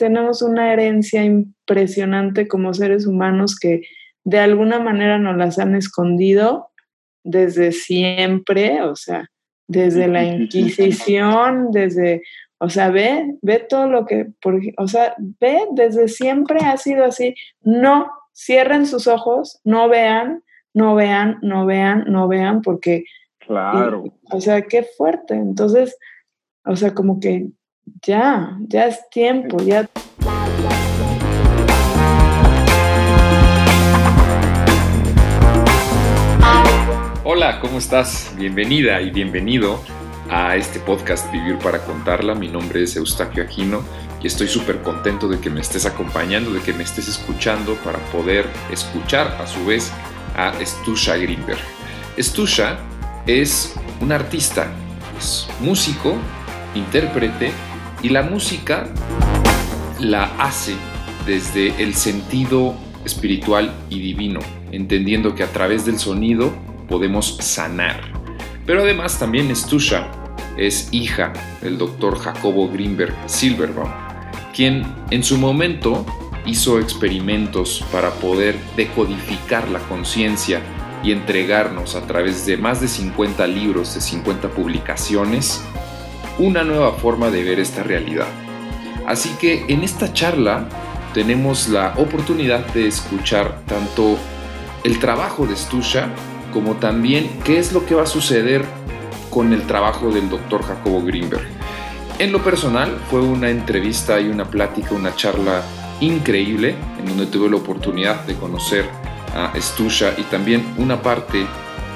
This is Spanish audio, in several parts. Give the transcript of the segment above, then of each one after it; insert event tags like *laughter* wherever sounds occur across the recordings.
tenemos una herencia impresionante como seres humanos que de alguna manera nos las han escondido desde siempre, o sea, desde la Inquisición, desde, o sea, ve, ve todo lo que, por, o sea, ve, desde siempre ha sido así. No, cierren sus ojos, no vean, no vean, no vean, no vean, porque... Claro. o sea, qué fuerte. Entonces, o sea, como que ya, ya es tiempo, ya... Hola, ¿cómo estás? Bienvenida y bienvenido a este podcast Vivir para Contarla. Mi nombre es Eustaquio Aquino y estoy súper contento de que me estés acompañando, de que me estés escuchando para poder escuchar a su vez a Stusha Greenberg. Stusha es un artista, músico, intérprete y la música la hace desde el sentido espiritual y divino, entendiendo que a través del sonido podemos sanar. Pero además también Stusha es hija del doctor Jacobo Greenberg Silverbaum, quien en su momento hizo experimentos para poder decodificar la conciencia y entregarnos a través de más de 50 libros, de 50 publicaciones, una nueva forma de ver esta realidad. Así que en esta charla tenemos la oportunidad de escuchar tanto el trabajo de Stusha como también qué es lo que va a suceder con el trabajo del doctor Jacobo Greenberg. En lo personal fue una entrevista y una plática, una charla increíble en donde tuve la oportunidad de conocer a Stusha y también una parte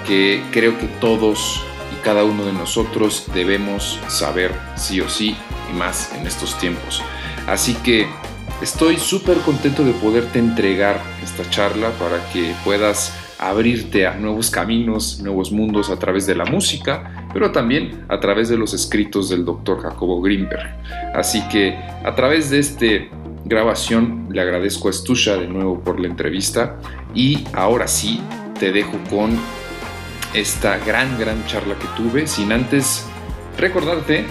que creo que todos cada uno de nosotros debemos saber sí o sí y más en estos tiempos. Así que estoy súper contento de poderte entregar esta charla para que puedas abrirte a nuevos caminos, nuevos mundos a través de la música, pero también a través de los escritos del doctor Jacobo Greenberg. Así que a través de esta grabación le agradezco a Stusha de nuevo por la entrevista y ahora sí te dejo con esta gran, gran charla que tuve, sin antes recordarte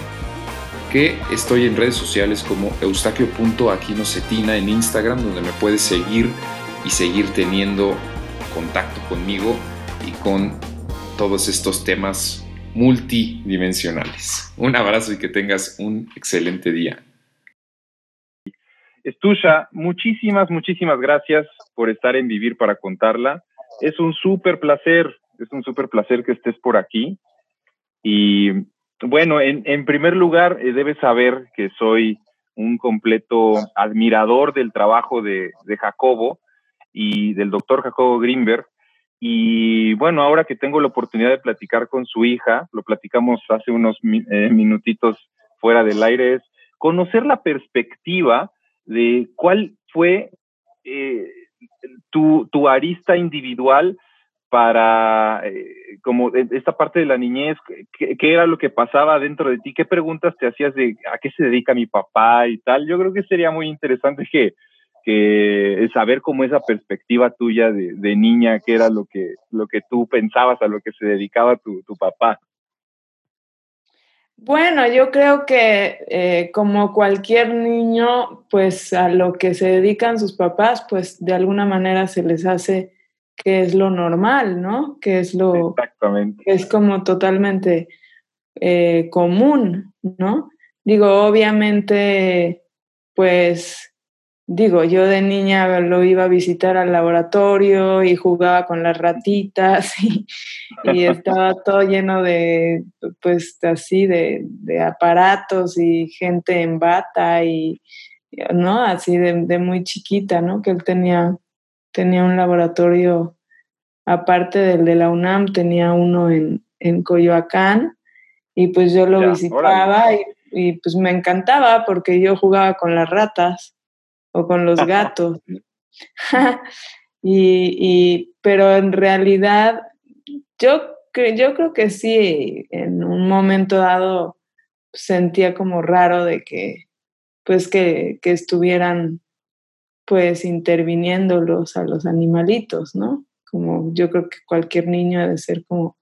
que estoy en redes sociales como eustaquio.aquinocetina en Instagram, donde me puedes seguir y seguir teniendo contacto conmigo y con todos estos temas multidimensionales. Un abrazo y que tengas un excelente día. Estusha, muchísimas, muchísimas gracias por estar en Vivir para Contarla. Es un súper placer, es un súper placer que estés por aquí. Y bueno, en, primer lugar, eh, debes saber que soy un completo admirador del trabajo de, de Jacobo y del doctor Jacobo Greenberg. Y bueno, ahora que tengo la oportunidad de platicar con su hija, lo platicamos hace unos eh, minutitos fuera del aire, es conocer la perspectiva de cuál fue eh, tu, tu, arista individual para eh, como esta parte de la niñez, ¿qué, ¿qué, era lo que pasaba dentro de ti? ¿Qué preguntas te hacías de a qué se dedica mi papá y tal? Yo creo que sería muy interesante que, que saber cómo esa perspectiva tuya de, niña, qué era lo que, lo que tú pensabas, a lo que se dedicaba tu, papá. Bueno, yo creo que eh, como cualquier niño, pues a lo que se dedican sus papás, pues de alguna manera se les hace que es lo normal, ¿no? Que es lo... Exactamente. es como totalmente eh, común, ¿no? Digo, obviamente, pues digo, yo de niña lo iba a visitar al laboratorio y jugaba con las ratitas *laughs* y, estaba todo lleno de, pues así, de, aparatos y gente en bata y, ¿no? Así de, muy chiquita, ¿no? Que él tenía, tenía un laboratorio, aparte del de la UNAM, tenía uno en, Coyoacán y pues yo lo visitaba y, y pues me encantaba porque yo jugaba con las ratas o con los gatos. *laughs* y, pero en realidad, yo, yo creo que sí, en un momento dado sentía como raro de que, pues que, que estuvieran pues interviniéndolos a los animalitos, ¿no? Como yo creo que cualquier niño ha de ser como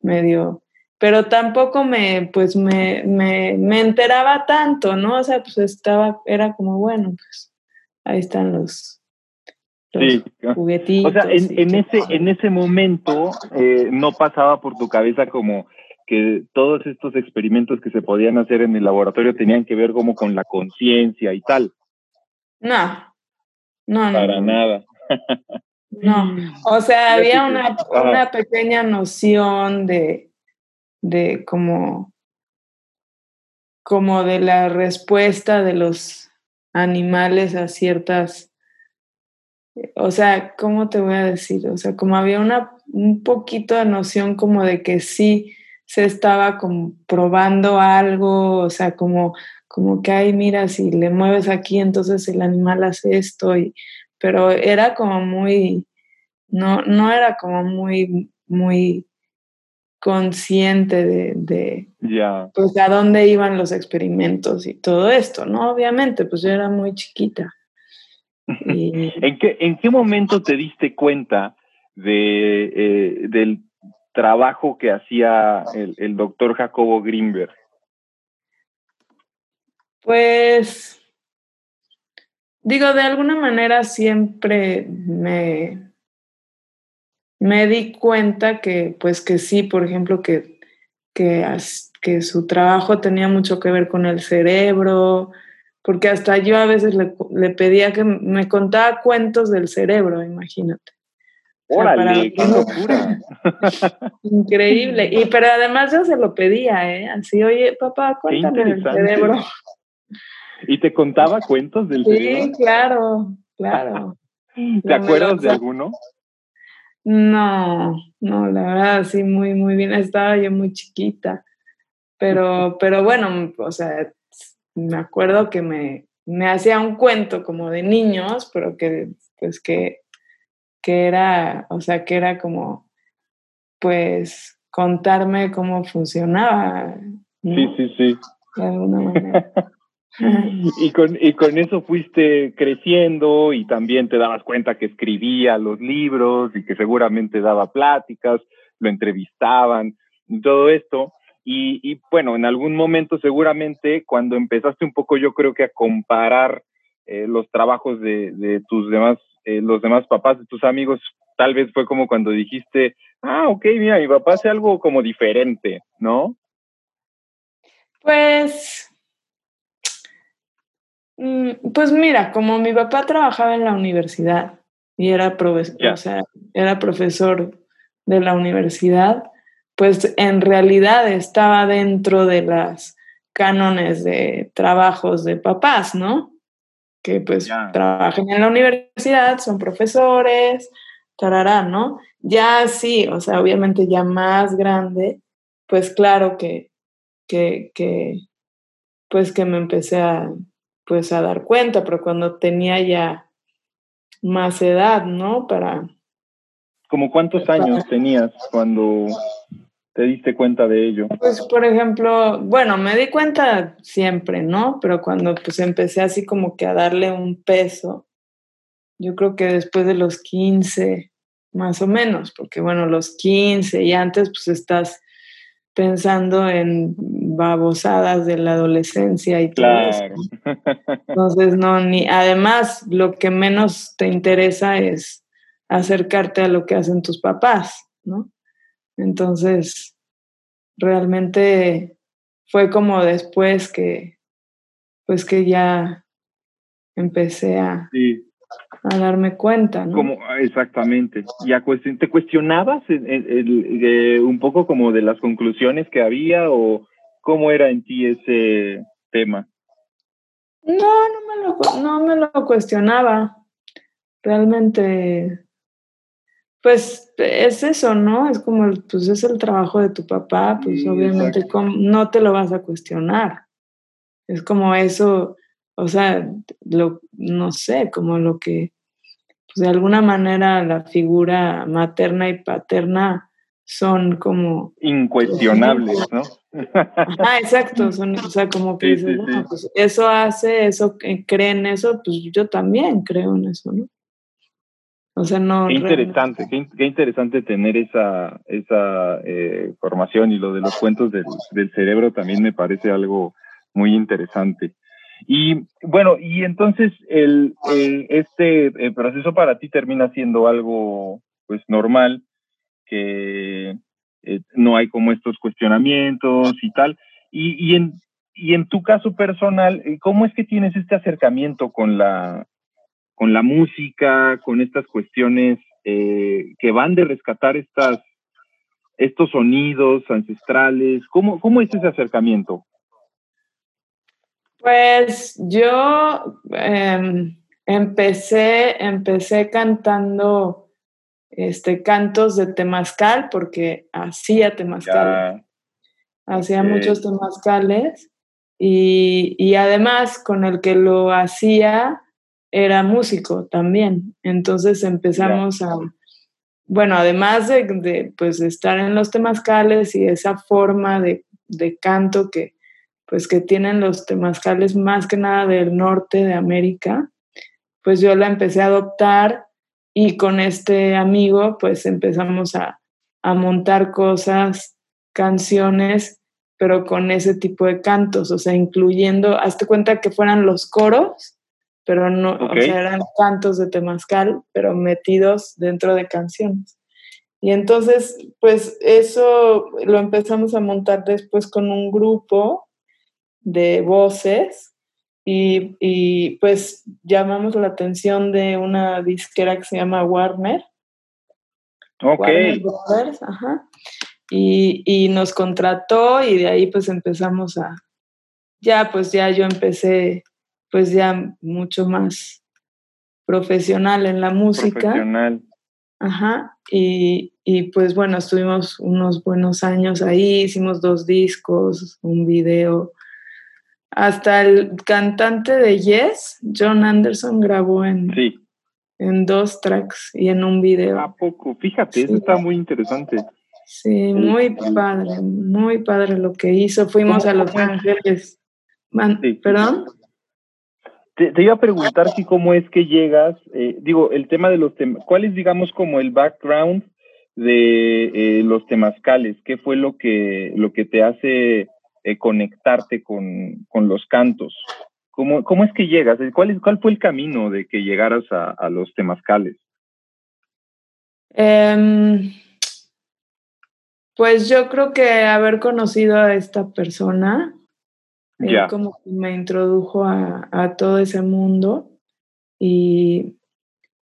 medio pero tampoco me, pues me, me, me enteraba tanto, ¿no? O sea, pues estaba, era como, bueno, pues ahí están los, sí. juguetitos. O sea, en, en ese, en ese momento eh, no pasaba por tu cabeza como que todos estos experimentos que se podían hacer en el laboratorio tenían que ver como con la conciencia y tal. No, no, Para nada. No, o sea, había una, una pequeña noción de, de como, como de la respuesta de los animales a ciertas, o sea, ¿cómo te voy a decir? O sea, como había una, un poquito de noción como de que sí se estaba como probando algo, o sea, como, como que, ay, mira, si le mueves aquí, entonces el animal hace esto, y, pero era como muy, no, no era como muy, muy consciente de, de pues a dónde iban los experimentos y todo esto, ¿no? Obviamente, pues yo era muy chiquita. *laughs* ¿En, qué, ¿En qué momento te diste cuenta de, eh, del trabajo que hacía el, el doctor Jacobo Greenberg? Pues, digo, de alguna manera siempre me, me di cuenta que, pues que sí, por ejemplo, que, que, que su trabajo tenía mucho que ver con el cerebro, porque hasta yo a veces le, le pedía que me contaba cuentos del cerebro, imagínate. ¡Órale! ¡Qué locura! *laughs* Increíble. Y pero además yo se lo pedía, ¿eh? Así, oye, papá, cuéntame del cerebro. ¿Y te contaba cuentos del cerebro? Sí, claro, claro. *laughs* ¿Te acuerdas de alguno? No, no, la verdad, sí, muy, muy bien. Estaba yo muy chiquita. Pero, *laughs* pero bueno, o sea, me acuerdo que me, me hacía un cuento como de niños, pero que, pues que que era, o sea, que era como, pues, contarme cómo funcionaba. Sí, sí, sí. De alguna manera. *laughs* y, con, y con eso fuiste creciendo y también te dabas cuenta que escribía los libros y que seguramente daba pláticas, lo entrevistaban todo esto. Y, y bueno, en algún momento seguramente cuando empezaste un poco yo creo que a comparar eh, los trabajos de, de tus demás eh, los demás papás de tus amigos, tal vez fue como cuando dijiste, ah, ok, mira, mi papá hace algo como diferente, ¿no? Pues, pues mira, como mi papá trabajaba en la universidad y era, profesor, o sea, era profesor de la universidad, pues en realidad estaba dentro de las cánones de trabajos de papás, ¿no? que pues trabajan en la universidad, son profesores, tarará, ¿no? Ya sí, o sea, obviamente ya más grande, pues claro que, que, que, pues que me empecé a, pues a dar cuenta, pero cuando tenía ya más edad, ¿no? Para... ¿Como cuántos años tenías cuando te diste cuenta de ello? Pues, por ejemplo, bueno, me di cuenta siempre, ¿no? Pero cuando pues empecé así como que a darle un peso, yo creo que después de los 15, más o menos, porque bueno, los 15 y antes pues estás pensando en babosadas de la adolescencia y todo eso. *laughs* Entonces, no, ni, además, lo que menos te interesa es acercarte a lo que hacen tus papás, ¿no? Entonces, realmente fue como después que, pues que ya empecé a, a darme cuenta, ¿no? Como, exactamente. ¿Y te cuestionabas un poco como de las conclusiones que había o cómo era en ti ese tema? No, no me lo, no me lo cuestionaba. Realmente pues es eso, ¿no? Es como, pues es el trabajo de tu papá, pues obviamente no te lo vas a cuestionar. Es como eso, o sea, lo, no sé, como lo que, pues de alguna manera la figura materna y paterna son como... Incuestionables, ¿no? Ah, exacto, *laughs* son, o sea, como que dices, pues eso hace, eso, cree en eso, pues yo también creo en eso, ¿no? O sea, no. Qué interesante, qué, interesante tener esa, esa eh, formación y lo de los cuentos del, del, cerebro también me parece algo muy interesante. Y bueno, y entonces el, este proceso para ti termina siendo algo pues normal, que eh, no hay como estos cuestionamientos y tal. Y, y, en, y en tu caso personal, eh, ¿cómo es que tienes este acercamiento con la, con la música, con estas cuestiones eh, que van de rescatar estas, estos sonidos ancestrales? ¿Cómo, ¿Cómo es ese acercamiento? Pues yo em, empecé, empecé cantando este, cantos de temazcal porque hacía temazcal. Hacía muchos temazcales y, y además con el que lo hacía era músico también. Entonces empezamos a, bueno, además de, pues, estar en los temazcales y esa forma de, canto que, pues, que tienen los temazcales más que nada del norte de América, pues yo la empecé a adoptar y con este amigo pues empezamos a, a montar cosas, canciones, pero con ese tipo de cantos, o sea, incluyendo, hazte cuenta que fueran los coros, pero no, o sea, eran cantos de temazcal, pero metidos dentro de canciones. Y entonces, pues eso lo empezamos a montar después con un grupo de voces y, y pues llamamos la atención de una disquera que se llama Warner. Ok. ajá. Y, y nos contrató y de ahí pues empezamos a, ya pues ya yo empecé pues ya mucho más profesional en la música. Profesional. Ajá, y, y, pues bueno, estuvimos unos buenos años ahí, hicimos dos discos, un video. Hasta el cantante de Yes, John Anderson, grabó en, en dos tracks y en un video. ¿A poco? Fíjate, eso está muy interesante. Sí, muy padre, muy padre lo que hizo. Fuimos a Los Ángeles. ¿Perdón? Te, iba a preguntar si cómo es que llegas, eh, digo, el tema de los temas, ¿cuál es, digamos, como el background de eh, los temazcales? ¿Qué fue lo que, lo que te hace eh, conectarte con, con, los cantos? ¿Cómo, ¿Cómo es que llegas? ¿Cuál, es, ¿Cuál fue el camino de que llegaras a, a los temazcales? Em, pues yo creo que haber conocido a esta persona él como que me introdujo a, a, todo ese mundo y,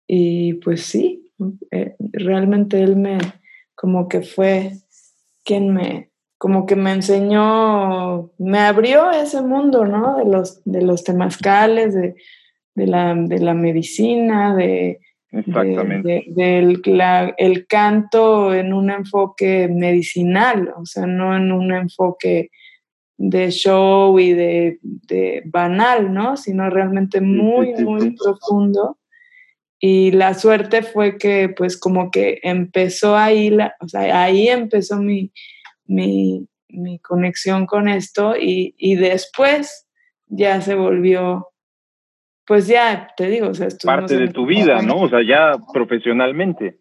y pues sí, eh, realmente él me, como que fue quien me, como que me enseñó, me abrió ese mundo, ¿no? De los, de los temazcales, de, de, la, de la medicina, de, Exactamente. del el canto en un enfoque medicinal, o sea, no en un enfoque de show y de, banal, ¿no? Sino realmente muy, muy profundo. Y la suerte fue que, pues, como que empezó ahí, la, o sea, ahí empezó mi, mi, conexión con esto y, y, después ya se volvió, pues ya, te digo, o sea, parte de tu vida, ¿no? O sea, ya profesionalmente.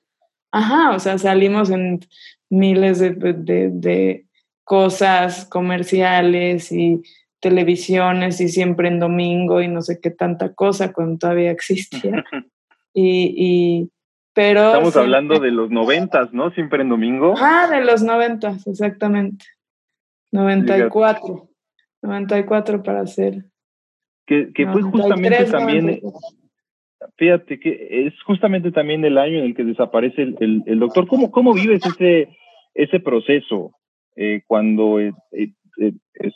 Ajá, o sea, salimos en miles de, de cosas comerciales y televisiones y siempre en domingo y no sé qué tanta cosa cuando todavía existía. *laughs* y, y, pero... Estamos hablando de los noventas, ¿no? Siempre en domingo. Ah, de los noventas, exactamente. 94. 94 para ser. Que, que fue justamente también... Fíjate que es justamente también el año en el que desaparece el, el, doctor. ¿Cómo, ¿Cómo vives ese, ese proceso? eh, cuando el eh,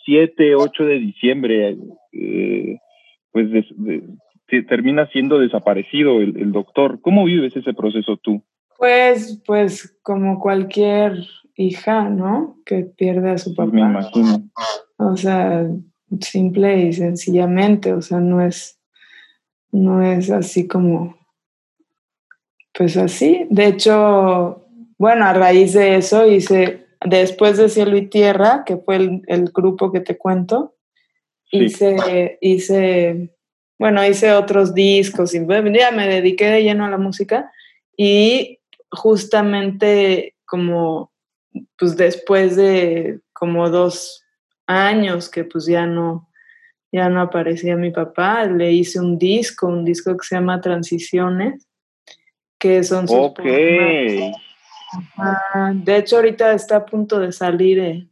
7, eh, 8 de diciembre, eh, pues termina siendo desaparecido el, el, doctor. ¿Cómo vives ese proceso tú? Pues, pues como cualquier hija, ¿no? Que pierde a su papá. me imagino. O sea, simple y sencillamente, o sea, no es, no es así como, pues así. De hecho, bueno, a raíz de eso hice después de Cielo y Tierra, que fue el, grupo que te cuento, hice, hice, bueno, hice otros discos y ya me dediqué de lleno a la música y justamente como pues después de como dos años que pues ya no, ya no aparecía mi papá, le hice un disco, un disco que se llama Transiciones, que son sus Ok. de hecho, ahorita está a punto de salir. eh,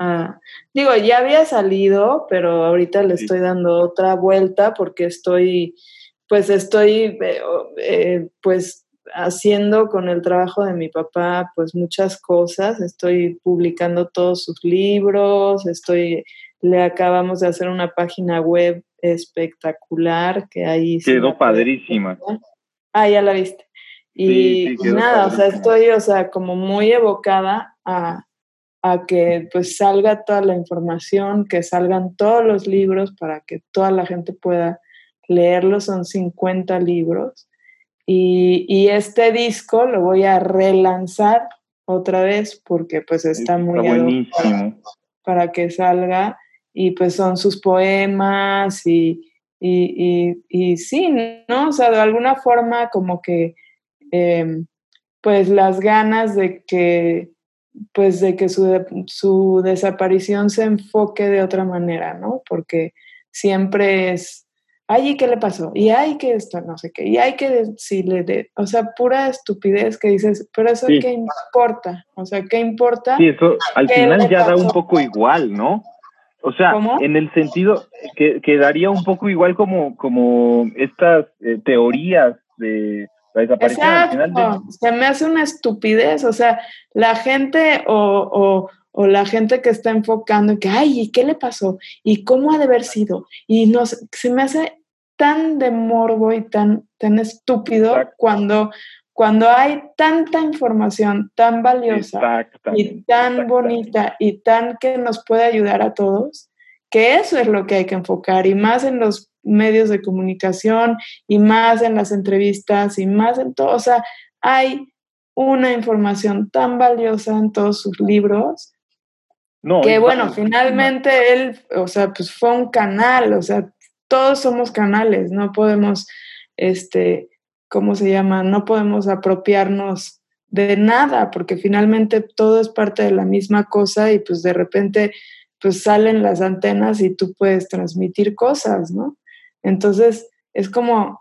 ah, digo, ya había salido, pero ahorita le Sí. estoy dando otra vuelta porque estoy, pues estoy, eh, o- eh, pues haciendo con el trabajo de mi papá, pues muchas cosas. Estoy publicando todos sus libros, estoy, le acabamos de hacer una página web espectacular que ahí Quedó padrísima. Ah, ya la viste. Y, Sí, sí, y quedó nada, o sea, estoy, o sea, como muy evocada a, a que pues salga toda la información, que salgan todos los libros para que toda la gente pueda leerlos. Son 50 libros. Y, y este disco lo voy a relanzar otra vez porque pues está muy buenísimo. para que salga y pues son sus poemas y, y, y, y sí, ¿no? O sea, de alguna forma como que eh, pues las ganas de que pues de que su, su desaparición se enfoque de otra manera, ¿no? Porque siempre es, ay, ¿y qué le pasó? Y ay, que esto, no sé qué, y hay que decirle, de, o sea, pura estupidez que dices, pero eso Sí. qué importa, o sea, ¿qué importa? Sí, eso al ¿Qué final ya da un poco igual, ¿no? O sea, ¿Cómo? en el sentido que quedaría un poco igual como, como estas eh, teorías de la desaparición al final de, Exacto, se me hace una estupidez, o sea, la gente o, o, o la gente que está enfocando en que, ay, ¿y qué le pasó? ¿Y cómo ha de haber sido? Y no se me hace tan de morbo y tan, tan estúpido Exacto. cuando, cuando hay tanta información tan valiosa y tan bonita y tan que nos puede ayudar a todos, que eso es lo que hay que enfocar y más en los medios de comunicación y más en las entrevistas y más en todo, o sea, hay una información tan valiosa en todos sus libros No, que bueno, finalmente él, o sea, pues fue un canal, o sea, todos somos canales, no podemos, este, ¿cómo se llama? No podemos apropiarnos de nada, porque finalmente todo es parte de la misma cosa y pues de repente pues salen las antenas y tú puedes transmitir cosas, ¿no? Entonces es como,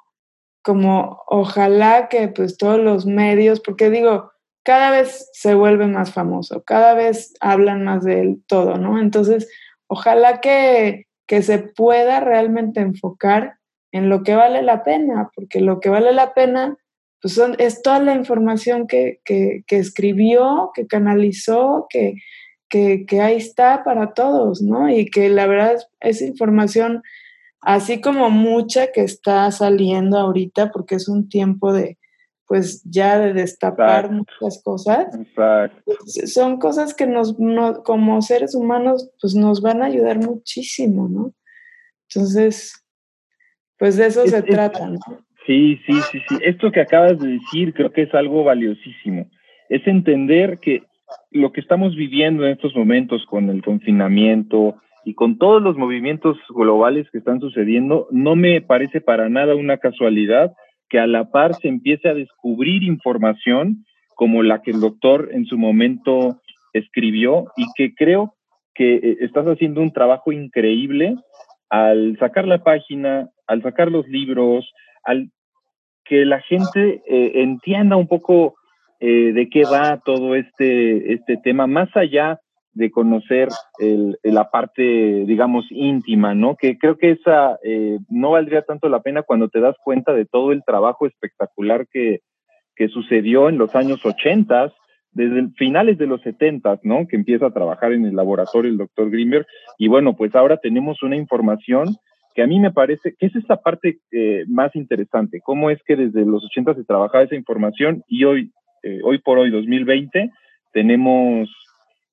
como ojalá que pues todos los medios, porque digo, cada vez se vuelve más famoso, cada vez hablan más de él todo, ¿no? Entonces, ojalá que, que se pueda realmente enfocar en lo que vale la pena, porque lo que vale la pena pues son, es toda la información que, que, que escribió, que canalizó, que, que, ahí está para todos, ¿no? Y que la verdad es información así como mucha que está saliendo ahorita, porque es un tiempo de, pues ya de destapar Exacto. muchas cosas. Exacto. Pues, son cosas que nos, no, como seres humanos, pues nos van a ayudar muchísimo, ¿no? Entonces, pues de eso Es- se es- trata, ¿no? Sí, sí, sí, sí. Esto que acabas de decir creo que es algo valiosísimo. Es entender que lo que estamos viviendo en estos momentos con el confinamiento y con todos los movimientos globales que están sucediendo, no me parece para nada una casualidad que a la par se empiece a descubrir información como la que el doctor en su momento escribió y que creo que eh, estás haciendo un trabajo increíble al sacar la página, al sacar los libros, al que la gente eh, entienda un poco eh, de qué va todo este, este tema, más allá de conocer el, la parte, digamos, íntima, ¿no? Que creo que esa eh, no valdría tanto la pena cuando te das cuenta de todo el trabajo espectacular que, que sucedió en los años 80, desde finales de los 70, ¿no? Que empieza a trabajar en el laboratorio el doctor Grimberg. Y bueno, pues ahora tenemos una información que a mí me parece que es esta parte eh, más interesante, cómo es que desde los 80 se trabajaba esa información y hoy, eh, hoy por hoy, 2020, tenemos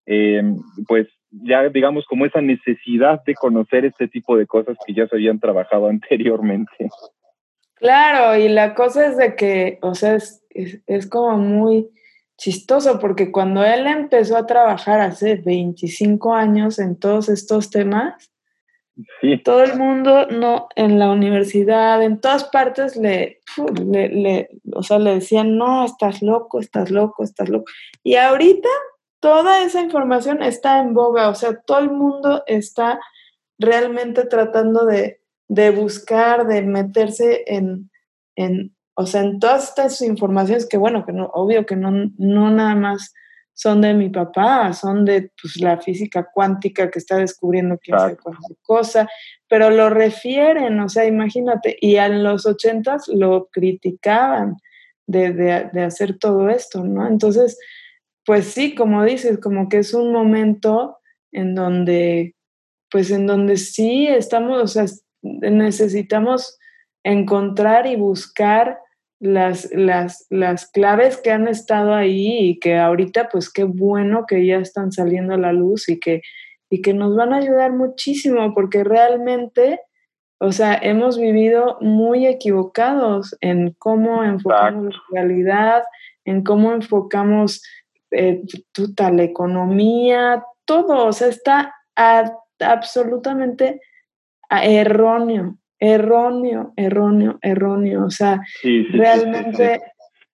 eh, pues ya digamos como esa necesidad de conocer este tipo de cosas que ya se habían trabajado *laughs* anteriormente. Claro, y la cosa es de que, o sea, es, es, es como muy chistoso porque cuando él empezó a trabajar hace 25 años en todos estos temas, Todo el mundo, no, en la universidad, en todas partes le, le, le, o sea, le decían, no, estás loco, estás loco, estás loco. Y ahorita toda esa información está en boga, o sea, todo el mundo está realmente tratando de, de buscar, de meterse en, en, o sea, en todas estas informaciones que, bueno, que no, obvio que no, no nada más son de mi papá, son de pues, la física cuántica que está descubriendo quién sabe cualquier cosa, pero lo refieren, o sea, imagínate, y en los ochentas lo criticaban de, de, hacer todo esto, ¿no? Entonces, pues sí, como dices, como que es un momento en donde, pues en donde sí estamos, o sea, necesitamos encontrar y buscar las, las, las claves que han estado ahí y que ahorita pues qué bueno que ya están saliendo a la luz y que, y que nos van a ayudar muchísimo porque realmente, o sea, hemos vivido muy equivocados en cómo enfocamos la realidad, en cómo enfocamos eh, la economía, todo, o sea, está absolutamente erróneo erróneo, erróneo, erróneo. O sea, realmente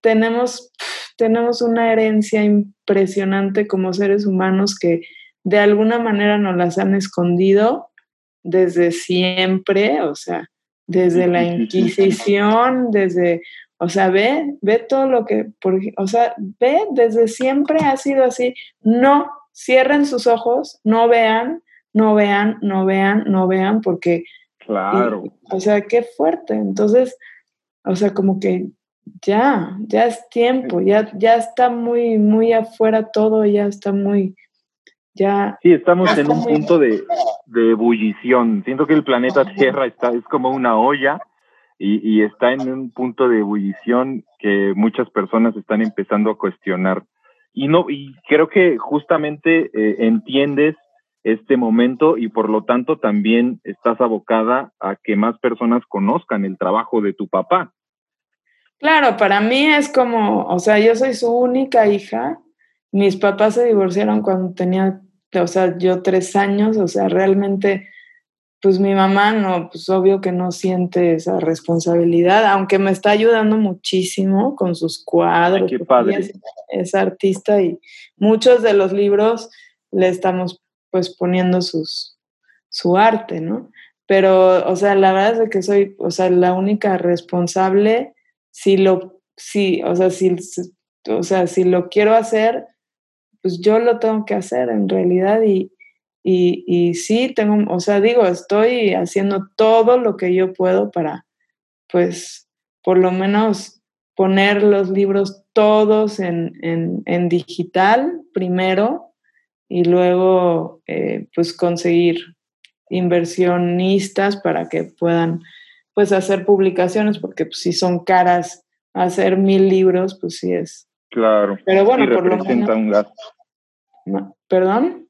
tenemos, tenemos una herencia impresionante como seres humanos que de alguna manera nos las han escondido desde siempre, o sea, desde la *laughs* Inquisición, desde, o sea, ve, ve todo lo que, por, o sea, ve, desde siempre ha sido así. No, cierren sus ojos, no vean, no vean, no vean, no vean, porque Claro. o sea, qué fuerte. Entonces, o sea, como que ya, ya es tiempo, ya, ya está muy, muy afuera todo, ya está muy, ya. Sí, estamos en un punto de, de, ebullición. Siento que el planeta Tierra está, es como una olla y, y, está en un punto de ebullición que muchas personas están empezando a cuestionar. Y no, y creo que justamente eh, entiendes este momento y por lo tanto también estás abocada a que más personas conozcan el trabajo de tu papá. Claro, para mí es como, o sea, yo soy su única hija. Mis papás se divorciaron cuando tenía, o sea, yo tres años, o sea, realmente, pues mi mamá no, pues obvio que no siente esa responsabilidad, aunque me está ayudando muchísimo con sus cuadros. qué padre. Es, es artista y muchos de los libros le estamos pues poniendo sus, su arte, ¿no? Pero, o sea, la verdad es que soy, o sea, la única responsable, si lo, si, o sea, si, o sea, si lo quiero hacer, pues yo lo tengo que hacer en realidad y, y, y sí, tengo, o sea, digo, estoy haciendo todo lo que yo puedo para, pues, por lo menos poner los libros todos en, en, en digital primero y luego eh, pues conseguir inversionistas para que puedan pues hacer publicaciones porque pues, si son caras hacer mil libros pues sí es claro pero bueno por representa un gasto. Perdón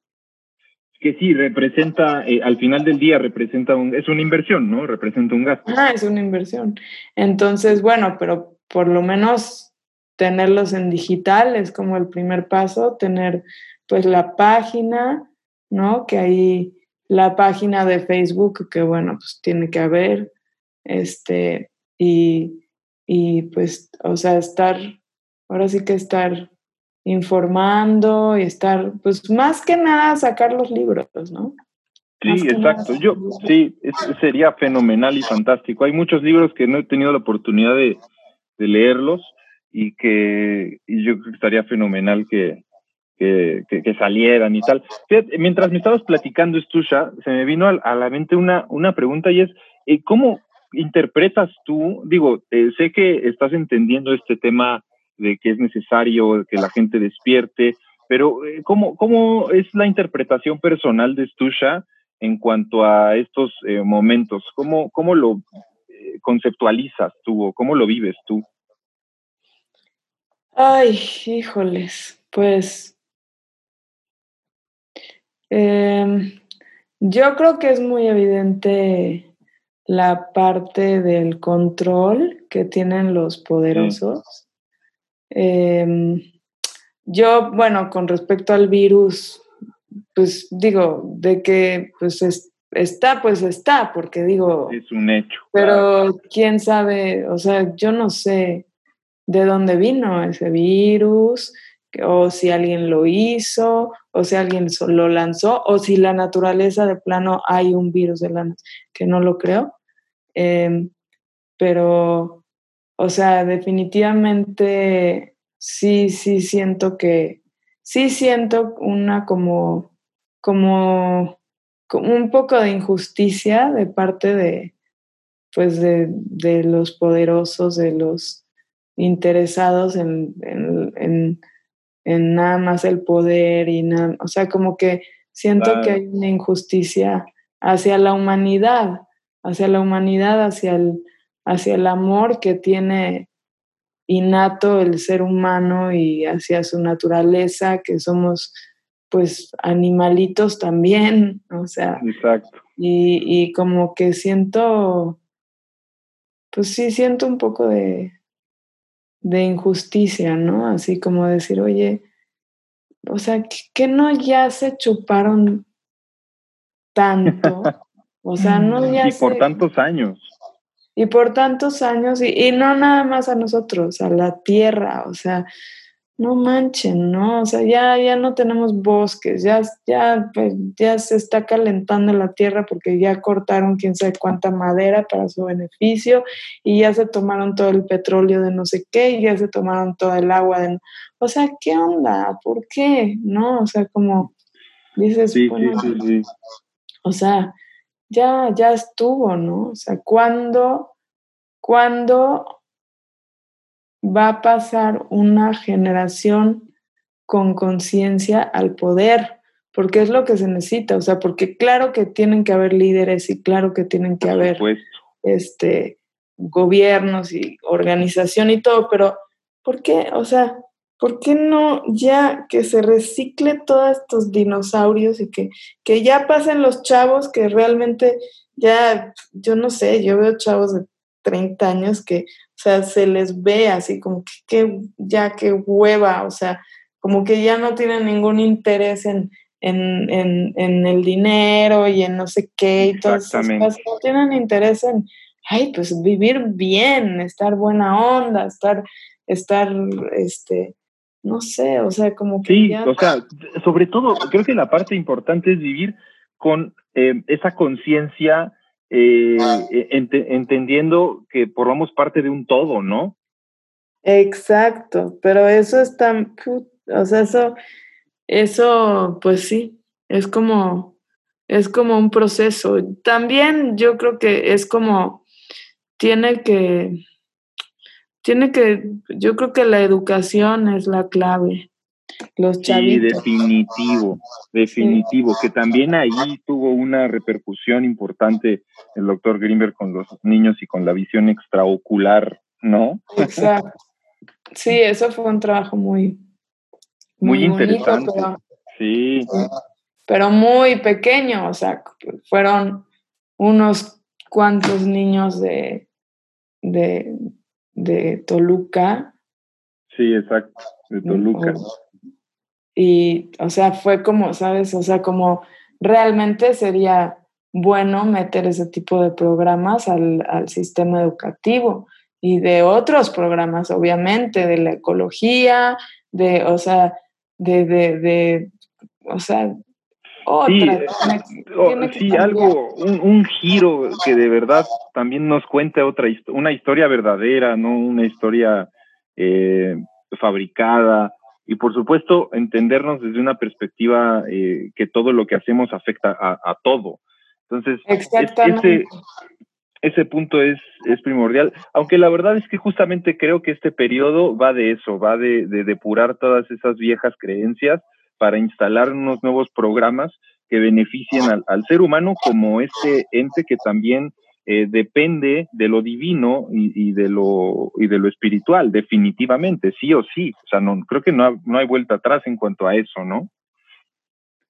que sí representa eh, al final del día representa un es una inversión no representa un gasto. Ah es una inversión. Entonces bueno pero por lo menos tenerlos en digital es como el primer paso tener pues la página, ¿no? Que ahí la página de Facebook, que bueno, pues tiene que haber, este, y, y pues, o sea, estar, ahora sí que estar informando y estar, pues más que nada sacar los libros, ¿no? Sí, exacto. Yo, sí, sería fenomenal y fantástico. Hay muchos libros que no he tenido la oportunidad de, de leerlos y que y yo creo que estaría fenomenal que, que, salieran y tal. mientras me estabas platicando, Estusha, se me vino a, la mente una, una pregunta y es, eh, ¿cómo interpretas tú? Digo, eh, sé que estás entendiendo este tema de que es necesario que la gente despierte, pero eh, ¿cómo, ¿cómo es la interpretación personal de Estusha en cuanto a estos momentos? ¿Cómo, cómo lo conceptualizas tú o cómo lo vives tú? Ay, híjoles, pues Em, yo creo que es muy evidente la parte del control que tienen los poderosos. Em, yo, bueno, con respecto al virus, pues digo, de que pues está, pues está, porque digo... Es un hecho. Pero quién sabe, o sea, yo no sé de dónde vino ese virus, o si alguien lo hizo, o si alguien lo lanzó, o si la naturaleza de plano hay un virus de la que no lo creo. Em, pero, o sea, definitivamente sí, sí siento que, sí siento una como, como, un poco de injusticia de parte de, pues de, de los poderosos, de los interesados en, en, en, nada más el poder y nada, o sea, como que siento que hay una injusticia hacia la humanidad, hacia la humanidad, hacia el, hacia el amor que tiene innato el ser humano y hacia su naturaleza, que somos pues animalitos también, o sea. Exacto. Y, y como que siento, pues sí, siento un poco de, de injusticia, ¿no? Así como decir, oye, o sea, que no ya se chuparon tanto? *laughs* O sea, no ya Y por tantos años. Y por tantos años, y, y, no nada más a nosotros, a la tierra, o sea, no manchen, ¿no? O sea, ya, ya no tenemos bosques, ya, ya, pues, ya se está calentando la tierra porque ya cortaron quién sabe cuánta madera para su beneficio y ya se tomaron todo el petróleo de no sé qué y ya se tomaron todo el agua de... O sea, ¿qué onda? ¿Por qué? ¿No? O sea, como dices, sí, sí, sí, sí. o sea, ya, ya estuvo, ¿no? O sea, ¿cuándo, ¿cuándo va a pasar una generación con conciencia al poder, porque es lo que se necesita, o sea, porque claro que tienen que haber líderes y claro que tienen que haber este, gobiernos y organización y todo, pero ¿por qué? O sea, ¿por qué no ya que se recicle todos estos dinosaurios y que, que ya pasen los chavos que realmente ya, yo no sé, yo veo chavos de 30 años que, o sea, se les ve así como que, ya qué hueva, o sea, como que ya no tienen ningún interés en, en, en, el dinero y en no sé qué y todas esas cosas, no tienen interés en, ay, pues vivir bien, estar buena onda, estar, estar, este, no sé, o sea, como que... Sí, o sea, sobre todo, creo que la parte importante es vivir con eh, esa conciencia eh, e, entendiendo que formamos parte de un todo, ¿no? Exacto, pero eso es tan, o sea, eso, eso, pues sí, es como, es como un proceso. También yo creo que es como, tiene que, tiene que, yo creo que la educación es la clave. Los chavitos. Sí, definitivo, definitivo, que también ahí tuvo una repercusión importante el doctor Greenberg con los niños y con la visión extraocular, ¿no? Exacto. Sí, eso fue un trabajo muy, muy, interesante. sí. Pero muy pequeño, o sea, fueron unos cuantos niños de, de, de Toluca. Sí, exacto, de Toluca. Y, o sea, fue como, ¿sabes? O sea, como realmente sería bueno meter ese tipo de programas al, al sistema educativo y de otros programas, obviamente, de la ecología, de, o sea, de, de, de o sea, otra. Sí, sí algo, un, un, giro que de verdad también nos cuente otra una historia verdadera, no una historia eh, fabricada, y por supuesto entendernos desde una perspectiva eh, que todo lo que hacemos afecta a, todo. Entonces, ese, ese punto es, es primordial, aunque la verdad es que justamente creo que este periodo va de eso, va de, depurar todas esas viejas creencias para instalar unos nuevos programas que beneficien al, ser humano como ese ente que también eh, depende de lo divino y, de lo, y de lo espiritual, definitivamente, sí o sí. O sea, no, creo que no, no hay vuelta atrás en cuanto a eso, ¿no?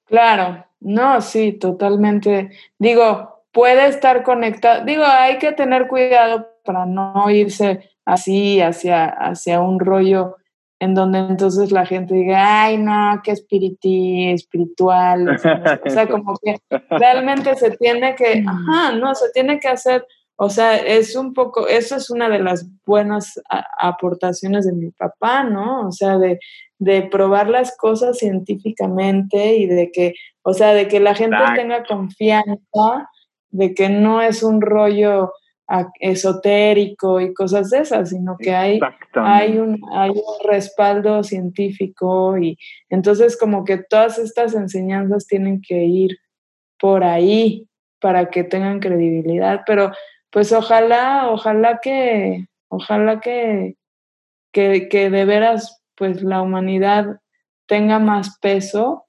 Claro, no, sí, totalmente. Digo, puede estar conectado. Digo, hay que tener cuidado para no irse así hacia, hacia un rollo en donde entonces la gente diga, ay, no, qué espiriti, espiritual. *laughs* o sea, como que realmente se tiene que, ajá, no, se tiene que hacer, o sea, es un poco, eso es una de las buenas aportaciones de mi papá, ¿no? O sea, de, de probar las cosas científicamente y de que, o sea, de que la gente tenga confianza, de que no es un rollo esotérico y cosas de esas, sino que hay, hay, un, hay un respaldo científico y entonces como que todas estas enseñanzas tienen que ir por ahí para que tengan credibilidad, pero pues ojalá, ojalá que, ojalá que, que, que de veras pues la humanidad tenga más peso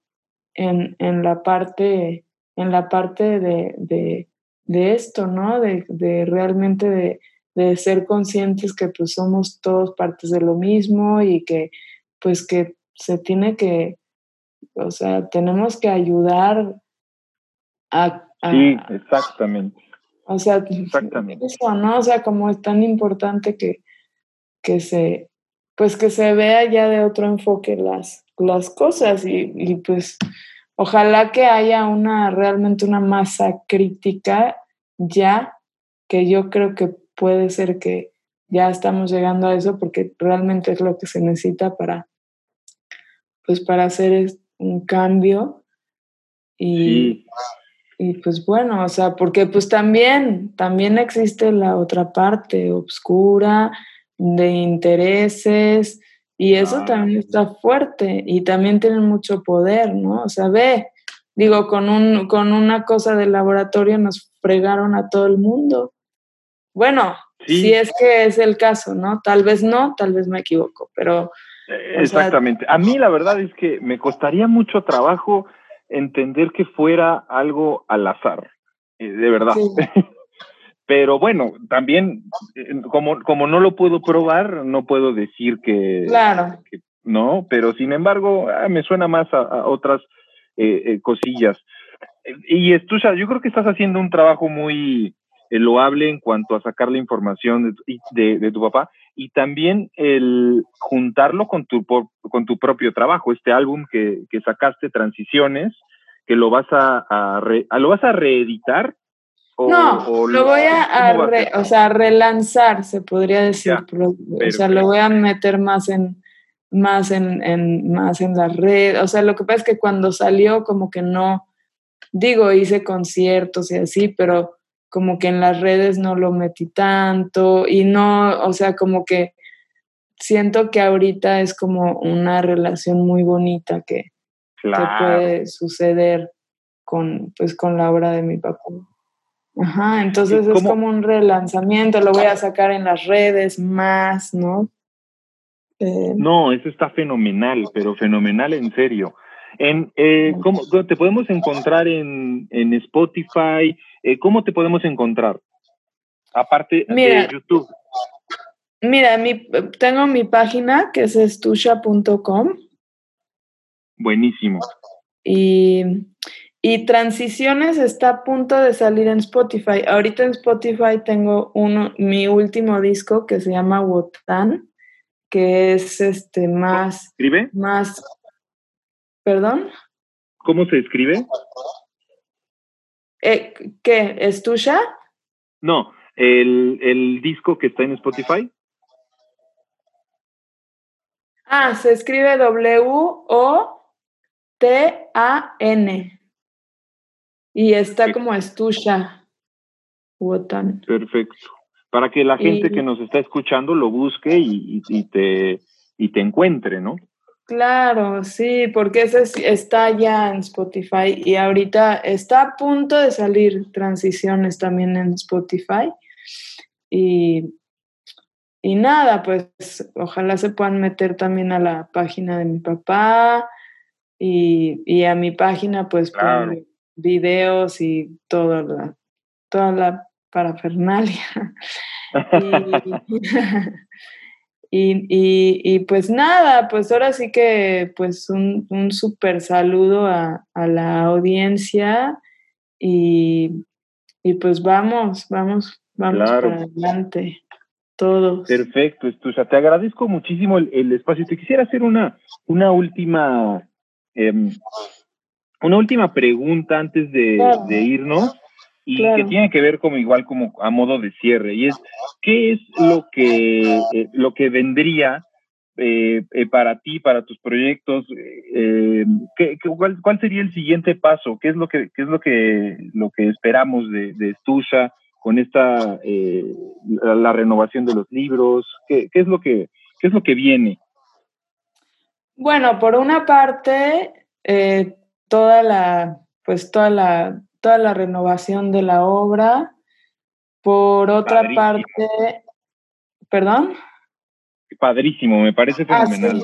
en, en la parte, en la parte de de esto, ¿no? De, de realmente de, de, ser conscientes que pues somos todos partes de lo mismo y que pues que se tiene que, o sea, tenemos que ayudar a... sí, exactamente. O sea, exactamente. eso, ¿no? O sea, como es tan importante que, que se, pues que se vea ya de otro enfoque las, las cosas y, y pues Ojalá que haya una realmente una masa crítica ya, que yo creo que puede ser que ya estamos llegando a eso porque realmente es lo que se necesita para, pues para hacer un cambio. Y, y pues bueno, o sea, porque pues también, también existe la otra parte oscura de intereses, y eso ah. también está fuerte y también tienen mucho poder, ¿no? O sea, ve, digo, con, un, con una cosa del laboratorio nos fregaron a todo el mundo. Bueno, si es que es el caso, ¿no? Tal vez no, tal vez me equivoco, pero... Exactamente. a mí la verdad es que me costaría mucho trabajo entender que fuera algo al azar, eh, de verdad. *laughs* Pero bueno, también, eh, como, como no lo puedo probar, no puedo decir que, claro. no, pero sin embargo, ah, me suena más a, otras eh, eh, cosillas. Y Estusha, yo creo que estás haciendo un trabajo muy loable en cuanto a sacar la información de, de, tu papá y también el juntarlo con tu, con tu propio trabajo, este álbum que, que sacaste, Transiciones, que lo vas a, a, lo vas a reeditar no, lo, voy a, o sea, relanzar, se podría decir. o sea, lo voy a meter más en más en, en, más en la red. O sea, lo que pasa es que cuando salió, como que no, digo, hice conciertos y así, pero como que en las redes no lo metí tanto y no, o sea, como que siento que ahorita es como una relación muy bonita que, que puede suceder con, pues, con la obra de mi papá. Ajá, entonces es como un relanzamiento, lo voy a sacar en las redes más, ¿no? Eh, no, eso está fenomenal, pero fenomenal en serio. En, eh, ¿cómo, ¿Te podemos encontrar en, en Spotify? Eh, ¿Cómo te podemos encontrar? Aparte de YouTube. Mira, mi, tengo mi página que es estusha.com. Buenísimo. Y y Transiciones está a punto de salir en Spotify. Ahorita en Spotify tengo uno, mi último disco que se llama Wotan, que es este más. ¿Escribe? Más. ¿Perdón? ¿Cómo se escribe? Eh, ¿Qué? ¿Es tuya? No, el, el disco que está en Spotify. Ah, se escribe W-O-T-A-N. Y está como Estusha, Wotan. Perfecto. Para que la gente que nos está escuchando lo busque y, te, y te encuentre, ¿no? Claro, sí, porque ese está ya en Spotify y ahorita está a punto de salir transiciones también en Spotify. Y, y nada, pues ojalá se puedan meter también a la página de mi papá y, y a mi página, pues videos y toda la, toda la parafernalia. *laughs* *laughs* y, y, pues nada, pues ahora sí que pues un, un súper saludo a, a, la audiencia y, y, pues vamos, vamos, vamos para adelante. todos. Perfecto. Te agradezco muchísimo el, espacio. Te quisiera hacer una, una última, em, una última pregunta antes de, irnos y que tiene que ver como igual como a modo de cierre y es qué es lo que eh, lo que vendría eh, eh, para ti, para tus proyectos? Eh, ¿qué, cuál, cuál, sería el siguiente paso? ¿Qué es lo que, qué es lo que, lo que esperamos de, de Estusha con esta, la, renovación de los libros? ¿Qué, ¿Qué, es lo que, ¿Qué es lo que viene? Bueno, por una parte, toda la, pues toda la, toda la renovación de la obra. Por otra parte, ¿perdón? padrísimo, me parece ah, fenomenal.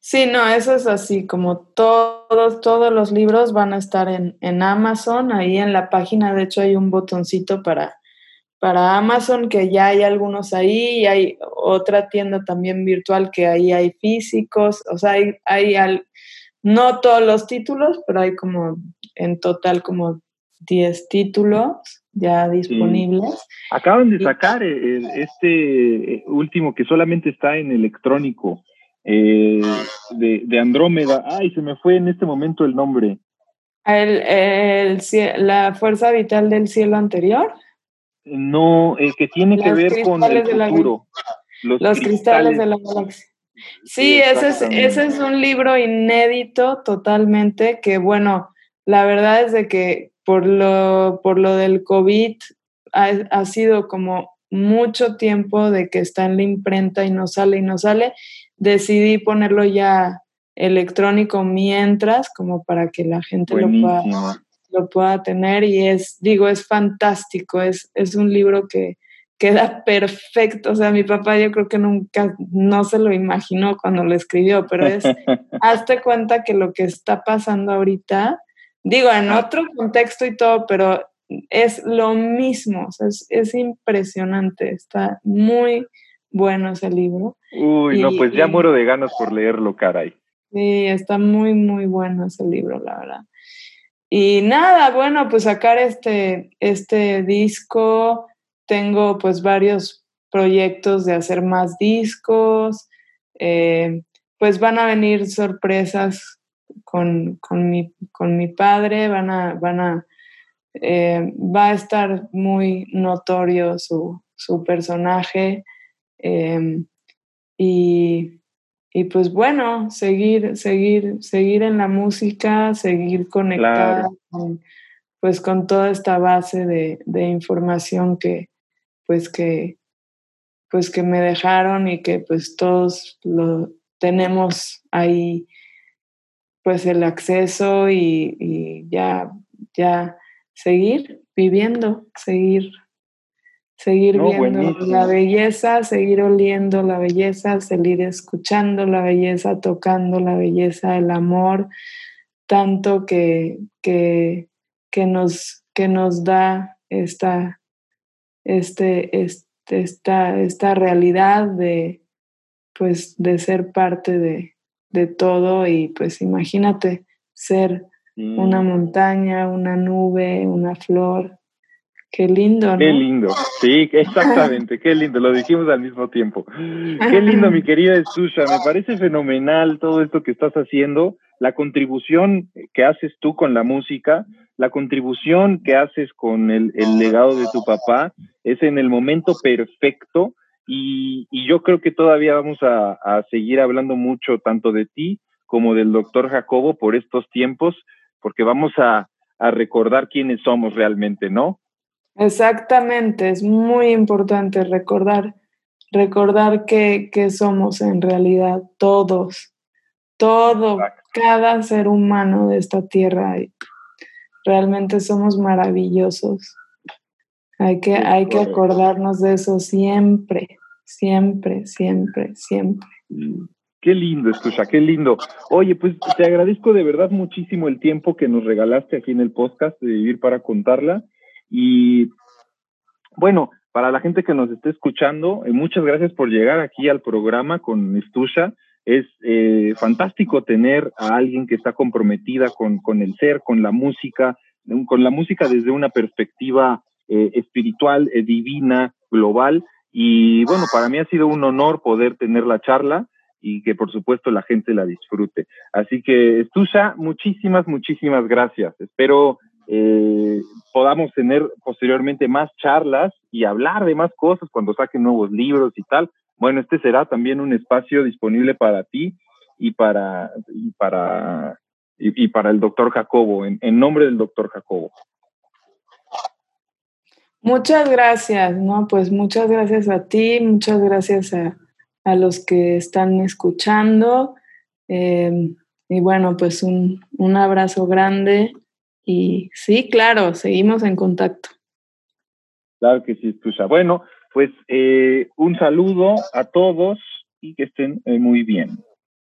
sí. no, eso es así, como todos, todos los libros van a estar en, en, Amazon, ahí en la página, de hecho hay un botoncito para, para Amazon, que ya hay algunos ahí, y hay otra tienda también virtual que ahí hay físicos, o sea, hay, hay al, no todos los títulos, pero hay como en total como 10 títulos ya disponibles. Acaban de sacar eh, este eh, último que solamente está en electrónico, eh, de, Andrómeda. Ay, se me fue en este momento el nombre. El, la fuerza vital del cielo anterior. No, el que tiene que ver con el futuro. los, cristales, de la galaxia. Sí, ese es, ese es un libro inédito totalmente que, bueno, la verdad es de que por lo, por lo del COVID ha, sido como mucho tiempo de que está en la imprenta y no sale y no sale. Decidí ponerlo ya electrónico mientras, como para que la gente lo pueda, lo pueda, tener. Y es, digo, es fantástico, es, es un libro que queda perfecto. O sea, mi papá yo creo que nunca, no se lo imaginó cuando lo escribió, pero es, *laughs* hazte cuenta que lo que está pasando ahorita Digo, en otro contexto y todo, pero es lo mismo, es, impresionante, está muy bueno ese libro. Uy, no, pues ya muero de ganas por leerlo, caray. Sí, está muy, muy bueno ese libro, la verdad. Y nada, bueno, pues sacar este, este disco, tengo pues varios proyectos de hacer más discos, eh, pues van a venir sorpresas con, con, mi, con mi padre, van a, van a, eh, va a estar muy notorio su, su personaje em, y, y, pues bueno, seguir, seguir, seguir en la música, seguir conectada con, pues con toda esta base de, de, información que pues que pues que me dejaron y que pues todos lo tenemos ahí pues el acceso y, ya, ya seguir viviendo, seguir, seguir viendo la belleza, seguir oliendo la belleza, seguir escuchando la belleza, tocando la belleza, el amor, tanto que, que, que nos, que nos da esta, este, este, esta, esta realidad de, pues, de ser parte de, de todo y pues imagínate ser una mm. montaña, una nube, una flor. Qué lindo, ¿no? Qué lindo, sí, *laughs* exactamente, qué lindo, lo dijimos al mismo tiempo. Qué lindo, mi querida Susha, me parece fenomenal todo esto que estás haciendo, la contribución que haces tú con la música, la contribución que haces con el, el legado de tu papá, es en el momento perfecto y, yo creo que todavía vamos a, seguir hablando mucho tanto de ti como del doctor Jacobo por estos tiempos, porque vamos a, recordar quiénes somos realmente, ¿no? Exactamente, es muy importante recordar, recordar que, somos en realidad todos, todo, cada ser humano de esta tierra. Realmente somos maravillosos. Hay que, hay que acordarnos de eso siempre, siempre, siempre, siempre. Qué lindo, escucha, qué lindo. Oye, pues te agradezco de verdad muchísimo el tiempo que nos regalaste aquí en el podcast de Vivir para Contarla. Y bueno, para la gente que nos esté escuchando, eh, muchas gracias por llegar aquí al programa con Estusha. Es eh, fantástico tener a alguien que está comprometida con, con el ser, con la música, con la música desde una perspectiva eh, espiritual, eh, divina, global. Y bueno, para mí ha sido un honor poder tener la charla y que por supuesto la gente la disfrute. Así que, Estusha, muchísimas, muchísimas gracias. Espero eh, podamos tener posteriormente más charlas y hablar de más cosas cuando saquen nuevos libros y tal. Bueno, este será también un espacio disponible para ti y para, y para, y, para el doctor Jacobo, en, en nombre del doctor Jacobo. Muchas gracias, ¿no? Pues muchas gracias a ti, muchas gracias a, a los que están escuchando. Eh, y bueno, pues un, un, abrazo grande y sí, claro, seguimos en contacto. Claro que sí, Tusha. Bueno, pues eh, un saludo a todos y que estén eh, muy bien.